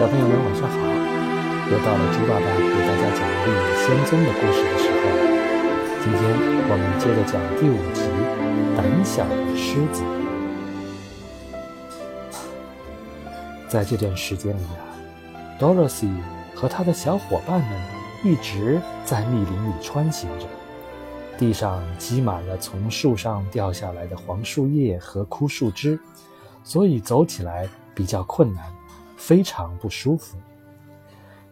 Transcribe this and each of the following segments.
小朋友们晚上好！又到了猪爸爸给大家讲《绿野仙踪》的故事的时候。今天我们接着讲第五集《胆小的狮子》。在这段时间里啊，Dorothy 和他的小伙伴们一直在密林里穿行着，地上积满了从树上掉下来的黄树叶和枯树枝，所以走起来比较困难。非常不舒服。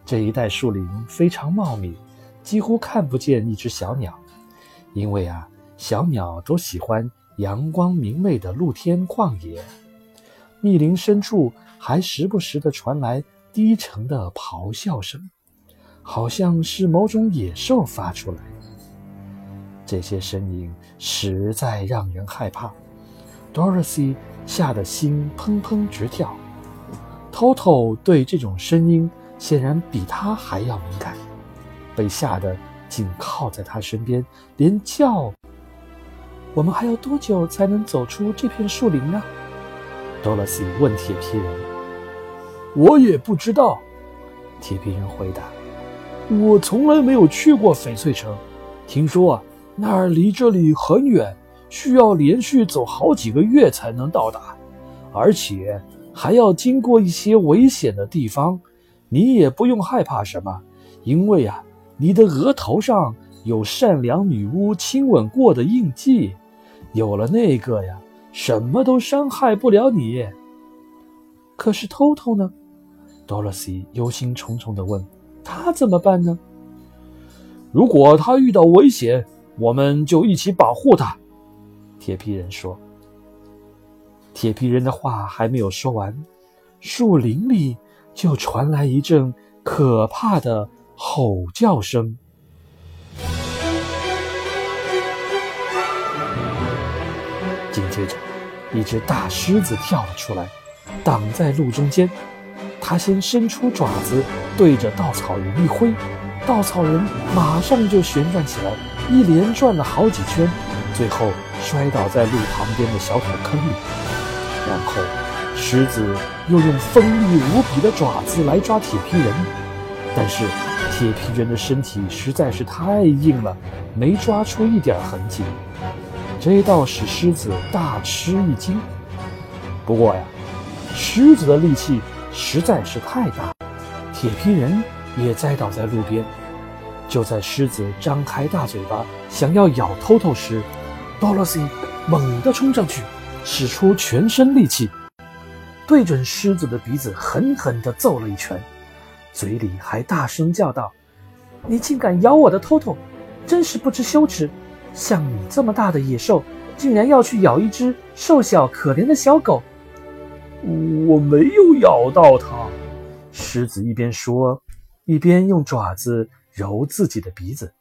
这一带树林非常茂密，几乎看不见一只小鸟，因为啊，小鸟都喜欢阳光明媚的露天旷野。密林深处还时不时地传来低沉的咆哮声，好像是某种野兽发出来的。这些声音实在让人害怕，Dorothy 吓得心砰砰直跳。偷偷对这种声音显然比他还要敏感，被吓得紧靠在他身边，连叫。我们还要多久才能走出这片树林呢？多萝西问铁皮人。我也不知道，铁皮人回答。我从来没有去过翡翠城，听说啊，那儿离这里很远，需要连续走好几个月才能到达，而且。还要经过一些危险的地方，你也不用害怕什么，因为啊，你的额头上有善良女巫亲吻过的印记，有了那个呀，什么都伤害不了你。可是偷偷呢？多萝西忧心忡忡地问：“他怎么办呢？”如果他遇到危险，我们就一起保护他。”铁皮人说。铁皮人的话还没有说完，树林里就传来一阵可怕的吼叫声。紧接着，一只大狮子跳了出来，挡在路中间。它先伸出爪子对着稻草人一挥，稻草人马上就旋转起来，一连转了好几圈，最后摔倒在路旁边的小土坑里。然后，狮子又用锋利无比的爪子来抓铁皮人，但是铁皮人的身体实在是太硬了，没抓出一点痕迹。这倒使狮子大吃一惊。不过呀，狮子的力气实在是太大，铁皮人也栽倒在路边。就在狮子张开大嘴巴想要咬偷偷时，Dorothy 猛地冲上去。使出全身力气，对准狮子的鼻子狠狠地揍了一拳，嘴里还大声叫道：“你竟敢咬我的偷偷，真是不知羞耻！像你这么大的野兽，竟然要去咬一只瘦小可怜的小狗！”我没有咬到它，狮子一边说，一边用爪子揉自己的鼻子。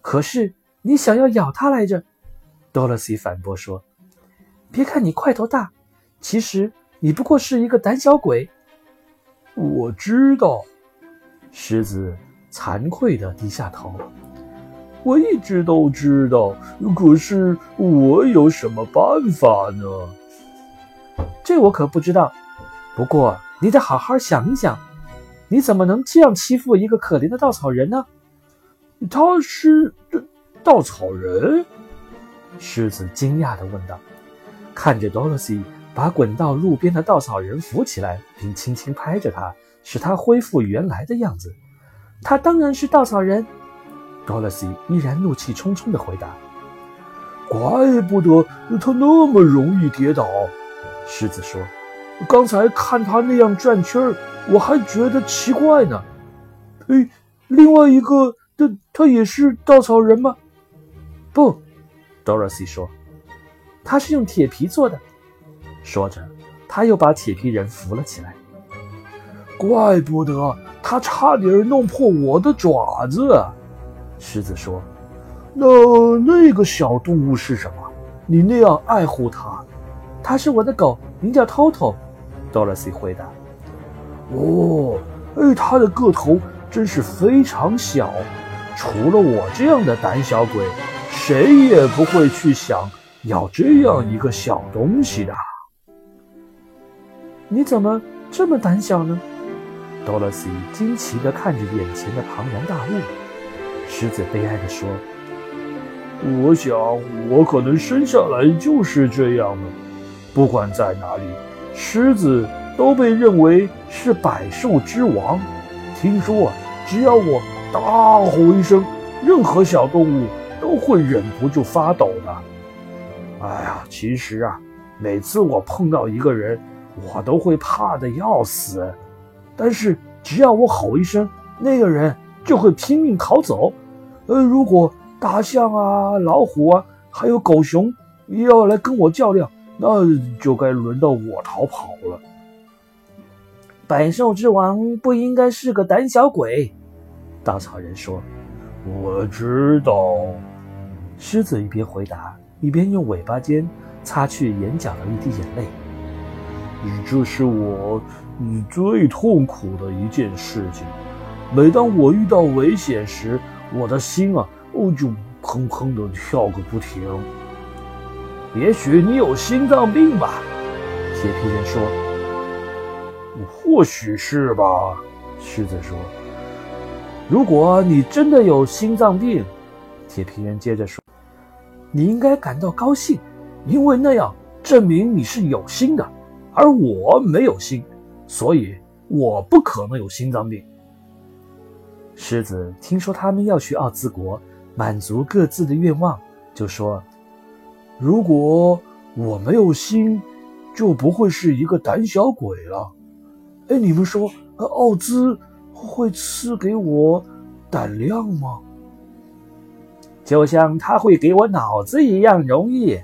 可是你想要咬它来着，多萝西反驳说。别看你块头大，其实你不过是一个胆小鬼。我知道，狮子惭愧地低下头。我一直都知道，可是我有什么办法呢？这我可不知道。不过你得好好想一想，你怎么能这样欺负一个可怜的稻草人呢？他是稻草人？狮子惊讶地问道。看着 Dorothy 把滚到路边的稻草人扶起来，并轻轻拍着他，使他恢复原来的样子。他当然是稻草人。Dorothy 依然怒气冲冲地回答：“怪不得他那么容易跌倒。”狮子说：“刚才看他那样转圈儿，我还觉得奇怪呢。”哎，另外一个，他他也是稻草人吗？不，Dorothy 说。他是用铁皮做的，说着，他又把铁皮人扶了起来。怪不得他差点弄破我的爪子，狮子说：“那那个小动物是什么？你那样爱护它？”“它是我的狗，名叫 Toto。”多萝西回答。“哦，哎，它的个头真是非常小，除了我这样的胆小鬼，谁也不会去想。”要这样一个小东西的，你怎么这么胆小呢？多萝西惊奇地看着眼前的庞然大物。狮子悲哀地说：“我想，我可能生下来就是这样的。不管在哪里，狮子都被认为是百兽之王。听说啊，只要我大吼一声，任何小动物都会忍不住发抖的。哎呀，其实啊，每次我碰到一个人，我都会怕的要死。但是只要我吼一声，那个人就会拼命逃走。呃，如果大象啊、老虎啊，还有狗熊要来跟我较量，那就该轮到我逃跑了。百兽之王不应该是个胆小鬼，稻草人说：“我知道。”狮子一边回答，一边用尾巴尖擦去眼角的一滴眼泪。这是我最痛苦的一件事情。每当我遇到危险时，我的心啊，哦，就砰砰的跳个不停。也许你有心脏病吧？铁皮人说。或许是吧，狮子说。如果你真的有心脏病，铁皮人接着说，你应该感到高兴，因为那样证明你是有心的，而我没有心，所以我不可能有心脏病。狮子听说他们要去奥兹国，满足各自的愿望，就说：“如果我没有心，就不会是一个胆小鬼了。”哎，你们说，奥兹会赐给我胆量吗？就像他会给我脑子一样容易，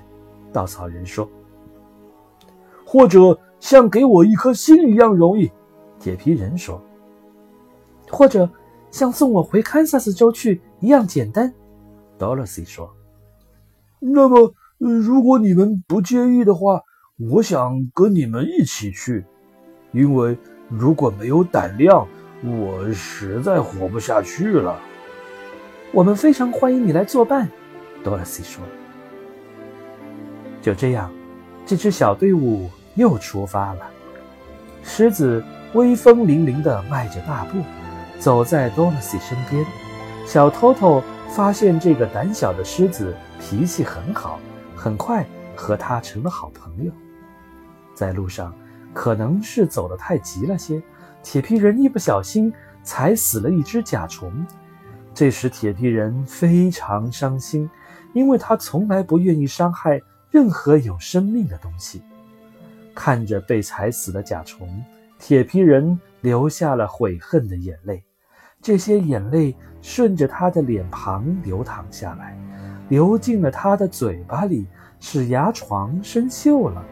稻草人说。或者像给我一颗心一样容易，铁皮人说。或者像送我回堪萨斯州去一样简单，多萝西说。那么，如果你们不介意的话，我想跟你们一起去，因为。如果没有胆量，我实在活不下去了。我们非常欢迎你来作伴，多萝西说。就这样，这支小队伍又出发了。狮子威风凛凛地迈着大步，走在多萝西身边。小偷偷发现这个胆小的狮子脾气很好，很快和他成了好朋友。在路上。可能是走得太急了些，铁皮人一不小心踩死了一只甲虫。这时，铁皮人非常伤心，因为他从来不愿意伤害任何有生命的东西。看着被踩死的甲虫，铁皮人流下了悔恨的眼泪。这些眼泪顺着他的脸庞流淌下来，流进了他的嘴巴里，使牙床生锈了。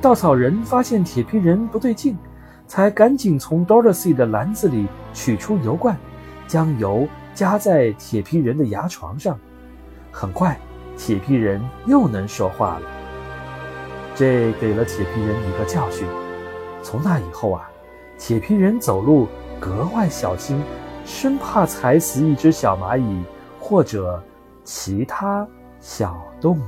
稻草人发现铁皮人不对劲，才赶紧从 Dorothy 的篮子里取出油罐，将油加在铁皮人的牙床上。很快，铁皮人又能说话了。这给了铁皮人一个教训。从那以后啊，铁皮人走路格外小心，生怕踩死一只小蚂蚁或者其他小动物。